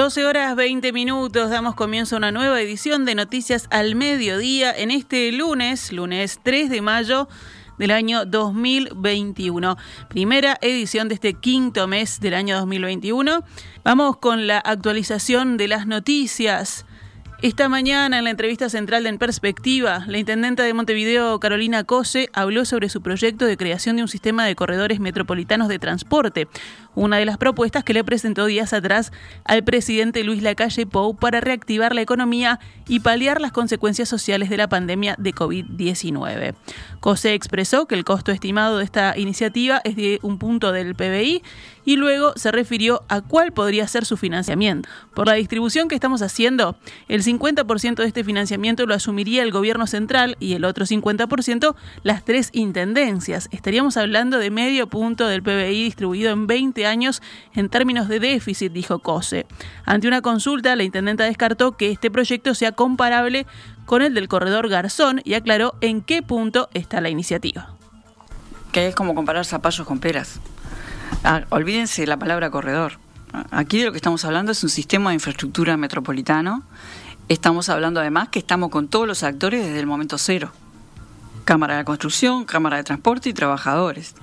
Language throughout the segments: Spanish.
12 horas 20 minutos, damos comienzo a una nueva edición de Noticias al Mediodía en este lunes, lunes 3 de mayo del año 2021. Primera edición de este quinto mes del año 2021. Vamos con la actualización de las noticias. Esta mañana, en la entrevista central de En Perspectiva, la intendenta de Montevideo, Carolina Cose, habló sobre su proyecto de creación de un sistema de corredores metropolitanos de transporte, una de las propuestas que le presentó días atrás al presidente Luis Lacalle Pou para reactivar la economía y paliar las consecuencias sociales de la pandemia de COVID-19. Cose expresó que el costo estimado de esta iniciativa es de un punto del PBI y luego se refirió a cuál podría ser su financiamiento. Por la distribución que estamos haciendo, el 50% de este financiamiento lo asumiría el gobierno central y el otro 50% las tres intendencias. Estaríamos hablando de medio punto del PBI distribuido en 20 años en términos de déficit, dijo Cose. Ante una consulta, la intendenta descartó que este proyecto sea comparable con el del corredor Garzón y aclaró en qué punto está la iniciativa. Que es como comparar zapallos con peras. Ah, olvídense la palabra corredor. Aquí de lo que estamos hablando es un sistema de infraestructura metropolitano. Estamos hablando además que estamos con todos los actores desde el momento cero. Cámara de Construcción, Cámara de Transporte y trabajadores.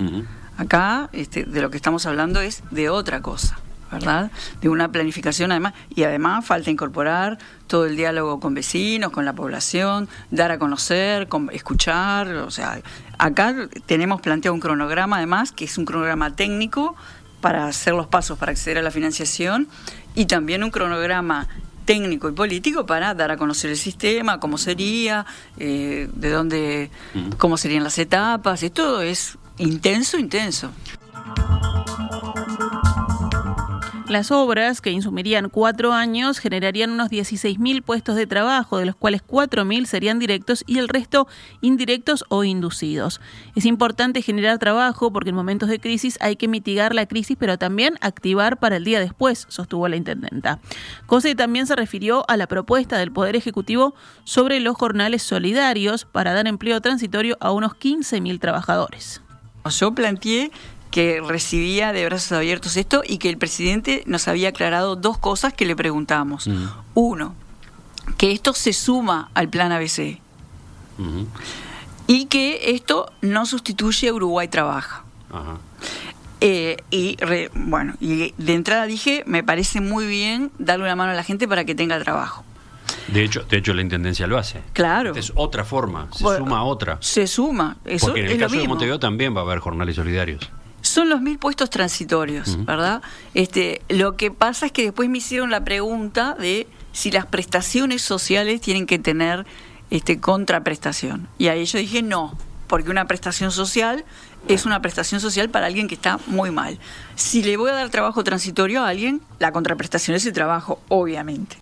Acá este, de lo que estamos hablando es de otra cosa. ¿Verdad? De una planificación además, y además falta incorporar todo el diálogo con vecinos, con la población, dar a conocer, escuchar, o sea, acá tenemos planteado un cronograma además, que es un cronograma técnico para hacer los pasos para acceder a la financiación y también un cronograma técnico y político para dar a conocer el sistema, cómo sería, eh, de dónde, cómo serían las etapas, y todo es intenso, intenso. Las obras, que insumirían cuatro años, generarían unos 16.000 puestos de trabajo, de los cuales 4.000 serían directos y el resto indirectos o inducidos. Es importante generar trabajo porque en momentos de crisis hay que mitigar la crisis, pero también activar para el día después, sostuvo la intendenta. Cose también se refirió a la propuesta del Poder Ejecutivo sobre los jornales solidarios para dar empleo transitorio a unos 15.000 trabajadores. Yo planteé que recibía de brazos abiertos esto y que el presidente nos había aclarado dos cosas que le preguntamos. Uno, que esto se suma al plan ABC y que esto no sustituye a Uruguay Trabaja. Eh, y bueno, y de entrada dije, me parece muy bien darle una mano a la gente para que tenga trabajo. De hecho, de hecho la intendencia lo hace. Claro. es otra forma, se suma a otra. Se suma. Eso Porque en el caso de Montevideo también va a haber jornales solidarios son los mil puestos transitorios, ¿verdad? Este, lo que pasa es que después me hicieron la pregunta de si las prestaciones sociales tienen que tener este contraprestación. Y ahí yo dije no, porque una prestación social es una prestación social para alguien que está muy mal. Si le voy a dar trabajo transitorio a alguien, la contraprestación es el trabajo, obviamente.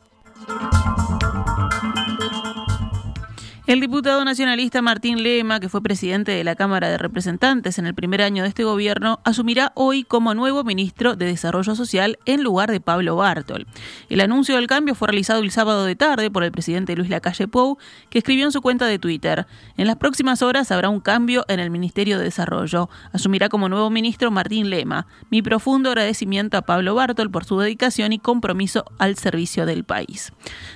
El diputado nacionalista Martín Lema, que fue presidente de la Cámara de Representantes en el primer año de este gobierno, asumirá hoy como nuevo ministro de Desarrollo Social en lugar de Pablo Bartol. El anuncio del cambio fue realizado el sábado de tarde por el presidente Luis Lacalle Pou, que escribió en su cuenta de Twitter: En las próximas horas habrá un cambio en el Ministerio de Desarrollo. Asumirá como nuevo ministro Martín Lema. Mi profundo agradecimiento a Pablo Bartol por su dedicación y compromiso al servicio del país.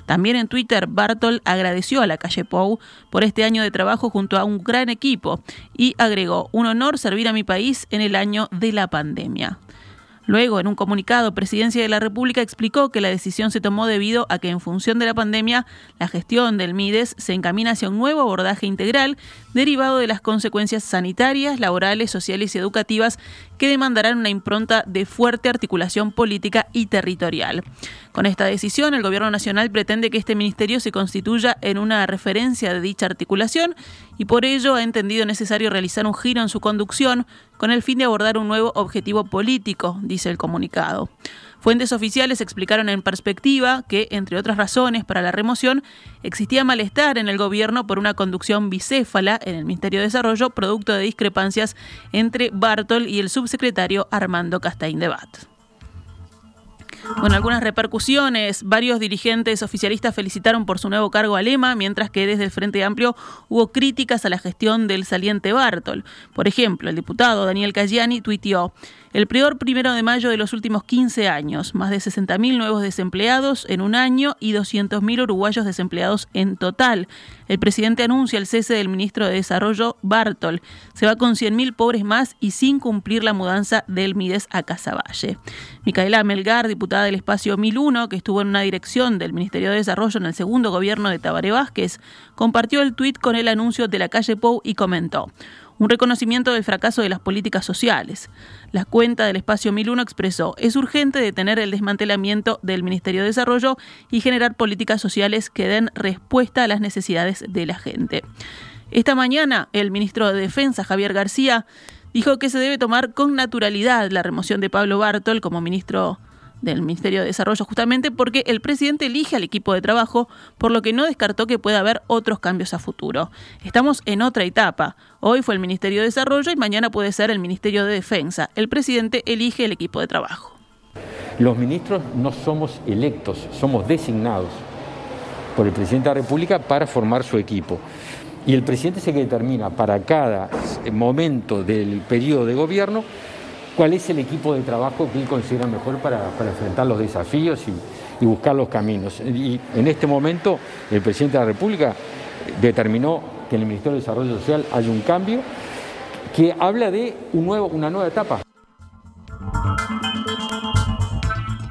También en Twitter, Bartol agradeció a Lacalle Pou por este año de trabajo junto a un gran equipo y agregó, un honor servir a mi país en el año de la pandemia. Luego, en un comunicado, Presidencia de la República explicó que la decisión se tomó debido a que en función de la pandemia, la gestión del MIDES se encamina hacia un nuevo abordaje integral derivado de las consecuencias sanitarias, laborales, sociales y educativas que demandarán una impronta de fuerte articulación política y territorial. Con esta decisión, el Gobierno Nacional pretende que este ministerio se constituya en una referencia de dicha articulación y por ello ha entendido necesario realizar un giro en su conducción con el fin de abordar un nuevo objetivo político, dice el comunicado. Fuentes oficiales explicaron en perspectiva que, entre otras razones para la remoción, existía malestar en el gobierno por una conducción bicéfala en el Ministerio de Desarrollo, producto de discrepancias entre Bartol y el subsecretario Armando Castaín de Bat. Con algunas repercusiones, varios dirigentes oficialistas felicitaron por su nuevo cargo a Lema, mientras que desde el Frente Amplio hubo críticas a la gestión del saliente Bartol. Por ejemplo, el diputado Daniel Cayani tuiteó el peor primero de mayo de los últimos 15 años, más de 60.000 nuevos desempleados en un año y 200.000 uruguayos desempleados en total. El presidente anuncia el cese del ministro de Desarrollo Bartol. Se va con 100.000 pobres más y sin cumplir la mudanza del Mides a Casaballe. Micaela Melgar, diputada del espacio 1001, que estuvo en una dirección del Ministerio de Desarrollo en el segundo gobierno de Tabaré Vázquez, compartió el tuit con el anuncio de la calle Pou y comentó un reconocimiento del fracaso de las políticas sociales. La cuenta del espacio 1001 expresó, es urgente detener el desmantelamiento del Ministerio de Desarrollo y generar políticas sociales que den respuesta a las necesidades de la gente. Esta mañana, el ministro de Defensa, Javier García, dijo que se debe tomar con naturalidad la remoción de Pablo Bartol como ministro del Ministerio de Desarrollo justamente porque el presidente elige al equipo de trabajo, por lo que no descartó que pueda haber otros cambios a futuro. Estamos en otra etapa. Hoy fue el Ministerio de Desarrollo y mañana puede ser el Ministerio de Defensa. El presidente elige el equipo de trabajo. Los ministros no somos electos, somos designados por el presidente de la República para formar su equipo. Y el presidente se determina para cada momento del periodo de gobierno cuál es el equipo de trabajo que él considera mejor para, enfrentar los desafíos y, buscar los caminos. Y en este momento el presidente de la República determinó que en el Ministerio de Desarrollo Social haya un cambio que habla de un nuevo, una nueva etapa.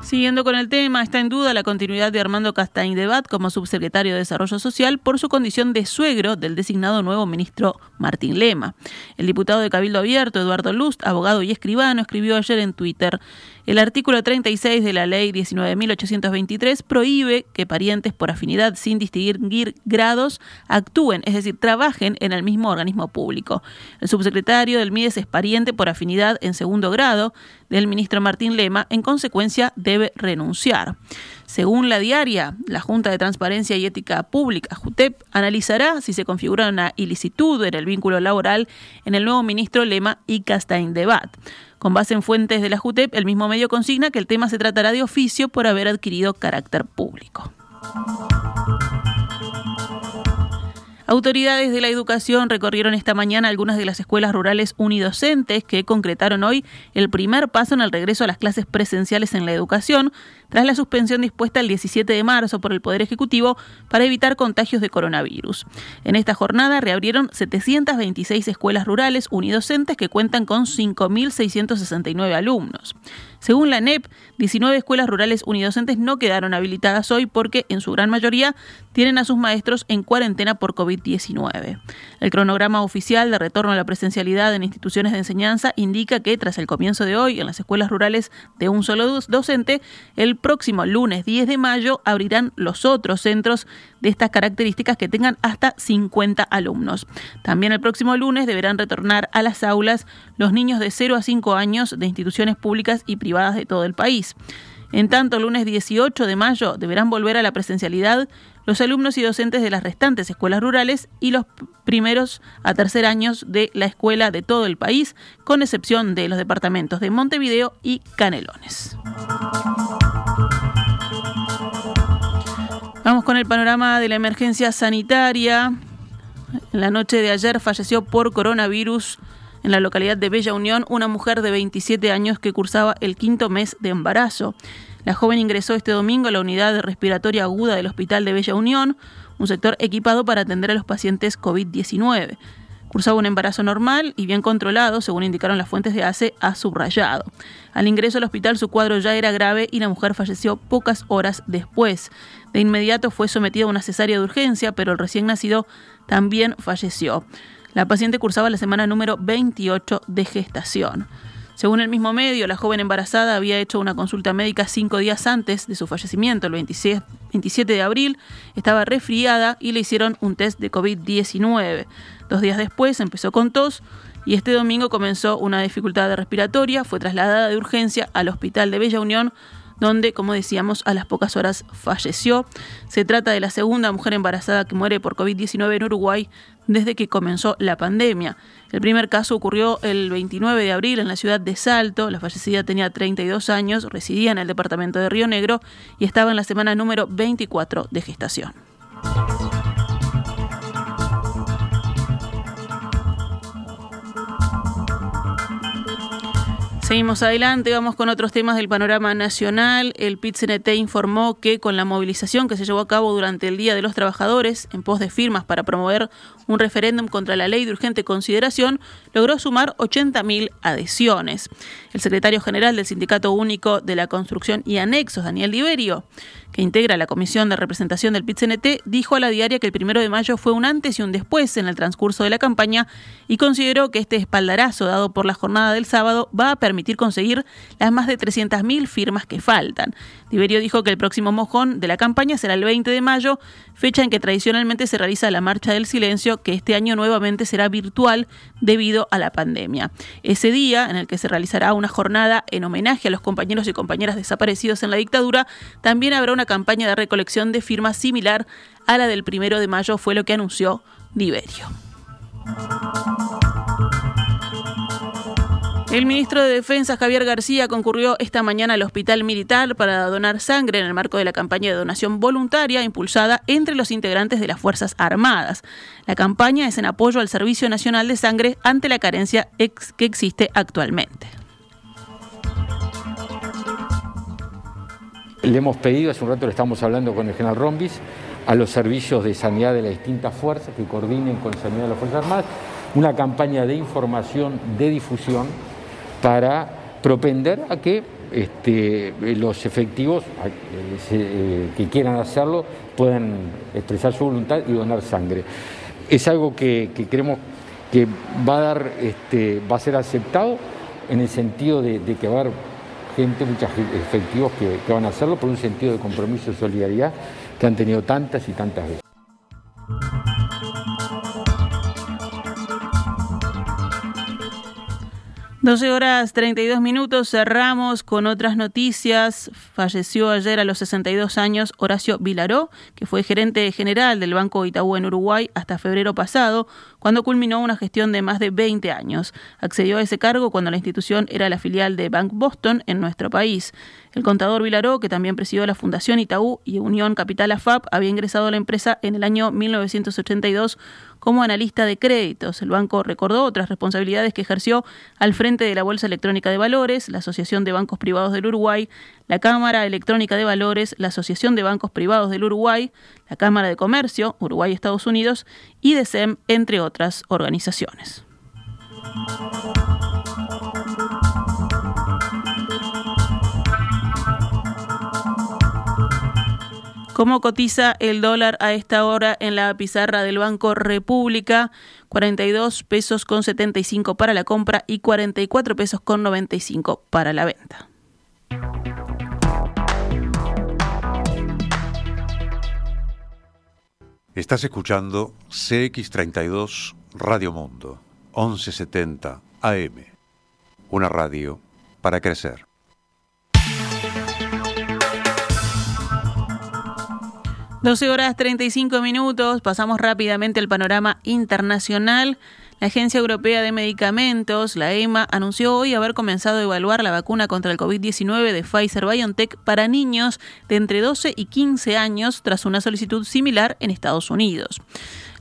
Siguiendo con el tema, está en duda la continuidad de Armando Castañ Debat como subsecretario de Desarrollo Social por su condición de suegro del designado nuevo ministro Martín Lema. El diputado de Cabildo Abierto, Eduardo Lust, abogado y escribano, escribió ayer en Twitter el artículo 36 de la ley 19.823 prohíbe que parientes por afinidad sin distinguir grados actúen, es decir, trabajen en el mismo organismo público. El subsecretario del MIDES es pariente por afinidad en segundo grado del ministro Martín Lema, en consecuencia debe renunciar. Según la diaria, la Junta de Transparencia y Ética Pública, JUTEP, analizará si se configura una ilicitud en el vínculo laboral en el nuevo ministro Lema y Castaing Debat. Con base en fuentes de la JUTEP, el mismo medio consigna que el tema se tratará de oficio por haber adquirido carácter público. Autoridades de la educación recorrieron esta mañana algunas de las escuelas rurales unidocentes que concretaron hoy el primer paso en el regreso a las clases presenciales en la educación, tras la suspensión dispuesta el 17 de marzo por el Poder Ejecutivo para evitar contagios de coronavirus. En esta jornada reabrieron 726 escuelas rurales unidocentes que cuentan con 5.669 alumnos. Según la NEP, 19 escuelas rurales unidocentes no quedaron habilitadas hoy porque, en su gran mayoría, tienen a sus maestros en cuarentena por COVID-19. El cronograma oficial de retorno a la presencialidad en instituciones de enseñanza indica que, tras el comienzo de hoy en las escuelas rurales de un solo docente, el próximo lunes 10 de mayo abrirán los otros centros de estas características que tengan hasta 50 alumnos. También el próximo lunes deberán retornar a las aulas los niños de 0 a 5 años de instituciones públicas y privadas de todo el país. En tanto, el lunes 18 de mayo deberán volver a la presencialidad los alumnos y docentes de las restantes escuelas rurales y los primeros a tercer años de la escuela de todo el país, con excepción de los departamentos de Montevideo y Canelones. Vamos con el panorama de la emergencia sanitaria. En la noche de ayer falleció por coronavirus en la localidad de Bella Unión una mujer de 27 años que cursaba el quinto mes de embarazo. La joven ingresó este domingo a la unidad respiratoria aguda del Hospital de Bella Unión, un sector equipado para atender a los pacientes COVID-19. Cursaba un embarazo normal y bien controlado, según indicaron las fuentes de ACE, a subrayado. Al ingreso al hospital su cuadro ya era grave y la mujer falleció pocas horas después. De inmediato fue sometida a una cesárea de urgencia, pero el recién nacido también falleció. La paciente cursaba la semana número 28 de gestación. Según el mismo medio, la joven embarazada había hecho una consulta médica cinco días antes de su fallecimiento, el 27 de abril. Estaba resfriada y le hicieron un test de COVID-19. Dos días después empezó con tos y este domingo comenzó una dificultad respiratoria. Fue trasladada de urgencia al hospital de Bella Unión, donde, como decíamos, a las pocas horas falleció. Se trata de la segunda mujer embarazada que muere por COVID-19 en Uruguay desde que comenzó la pandemia. El primer caso ocurrió el 29 de abril en la ciudad de Salto. La fallecida tenía 32 años, residía en el departamento de Río Negro y estaba en la semana número 24 de gestación. Seguimos adelante, vamos con otros temas del panorama nacional. El pit informó que con la movilización que se llevó a cabo durante el Día de los Trabajadores en pos de firmas para promover un referéndum contra la ley de urgente consideración, logró sumar 80.000 adhesiones. El secretario general del Sindicato Único de la Construcción y Anexos, Daniel Liberio, que integra la Comisión de Representación del pit dijo a la diaria que el primero de mayo fue un antes y un después en el transcurso de la campaña y consideró que este espaldarazo dado por la jornada del sábado va a permitir conseguir las más de 300.000 firmas que faltan. Liberio dijo que el próximo mojón de la campaña será el 20 de mayo, fecha en que tradicionalmente se realiza la Marcha del Silencio, que este año nuevamente será virtual debido a la pandemia. Ese día, en el que se realizará una jornada en homenaje a los compañeros y compañeras desaparecidos en la dictadura, también habrá una campaña de recolección de firmas similar a la del primero de mayo, fue lo que anunció Liberio. El ministro de Defensa, Javier García, concurrió esta mañana al Hospital Militar para donar sangre en el marco de la campaña de donación voluntaria impulsada entre los integrantes de las Fuerzas Armadas. La campaña es en apoyo al Servicio Nacional de Sangre ante la carencia que existe actualmente. Le hemos pedido, hace un rato le estamos hablando con el general Rombis, a los servicios de sanidad de las distintas fuerzas que coordinen con sanidad de las Fuerzas Armadas una campaña de información, de difusión, para propender a que este, los efectivos eh, que quieran hacerlo puedan expresar su voluntad y donar sangre. Es algo que, creemos que este, va a ser aceptado en el sentido de, que va a haber gente, muchos efectivos que, que van a hacerlo por un sentido de compromiso y solidaridad que han tenido tantas y tantas veces. 12 horas 32 minutos, cerramos con otras noticias. Falleció ayer a los 62 años Horacio Vilaró, que fue gerente general del Banco Itaú en Uruguay hasta febrero pasado, cuando culminó una gestión de más de 20 años. Accedió a ese cargo cuando la institución era la filial de Bank Boston en nuestro país. El contador Vilaró, que también presidió la Fundación Itaú y Unión Capital AFAP, había ingresado a la empresa en el año 1982 como analista de créditos. El banco recordó otras responsabilidades que ejerció al frente de la Bolsa Electrónica de Valores, la Asociación de Bancos Privados del Uruguay, la Cámara Electrónica de Valores, la Asociación de Bancos Privados del Uruguay, la Cámara de Comercio, Uruguay-Estados Unidos y DECEM, entre otras organizaciones. ¿Cómo cotiza el dólar a esta hora en la pizarra del Banco República? 42 pesos con 75 para la compra y 44 pesos con 95 para la venta. Estás escuchando CX32 Radio Mundo, 1170 AM. Una radio para crecer. 12 horas 35 minutos, pasamos rápidamente al panorama internacional. La Agencia Europea de Medicamentos, la EMA, anunció hoy haber comenzado a evaluar la vacuna contra el COVID-19 de Pfizer BioNTech para niños de entre 12 y 15 años tras una solicitud similar en Estados Unidos.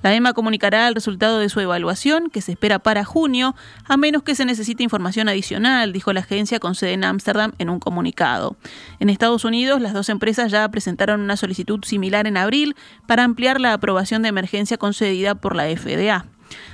La EMA comunicará el resultado de su evaluación, que se espera para junio, a menos que se necesite información adicional, dijo la agencia con sede en Ámsterdam en un comunicado. En Estados Unidos, las dos empresas ya presentaron una solicitud similar en abril para ampliar la aprobación de emergencia concedida por la FDA.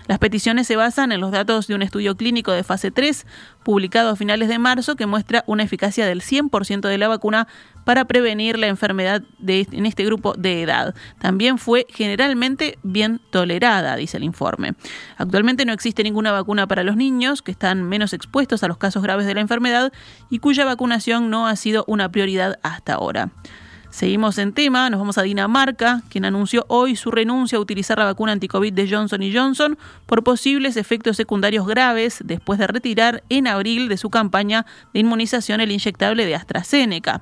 Las peticiones se basan en los datos de un estudio clínico de fase 3 publicado a finales de marzo que muestra una eficacia del 100% de la vacuna para prevenir la enfermedad en este grupo de edad. También fue generalmente bien tolerada, dice el informe. Actualmente no existe ninguna vacuna para los niños que están menos expuestos a los casos graves de la enfermedad y cuya vacunación no ha sido una prioridad hasta ahora. Seguimos en tema, nos vamos a Dinamarca, quien anunció hoy su renuncia a utilizar la vacuna anticovid de Johnson Johnson por posibles efectos secundarios graves después de retirar en abril de su campaña de inmunización el inyectable de AstraZeneca.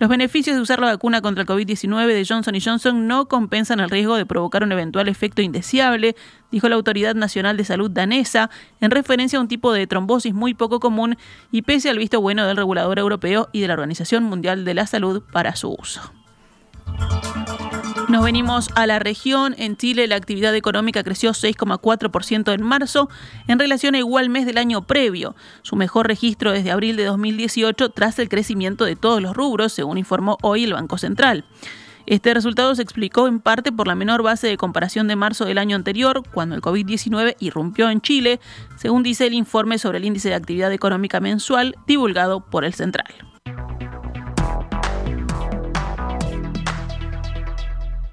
Los beneficios de usar la vacuna contra el COVID-19 de Johnson Johnson no compensan el riesgo de provocar un eventual efecto indeseable, dijo la Autoridad Nacional de Salud danesa, en referencia a un tipo de trombosis muy poco común y pese al visto bueno del regulador europeo y de la Organización Mundial de la Salud para su uso. Nos venimos a la región. En Chile la actividad económica creció 6,4% en marzo en relación a igual mes del año previo, su mejor registro desde abril de 2018 tras el crecimiento de todos los rubros, según informó hoy el Banco Central. Este resultado se explicó en parte por la menor base de comparación de marzo del año anterior, cuando el COVID-19 irrumpió en Chile, según dice el informe sobre el índice de actividad económica mensual divulgado por el Central.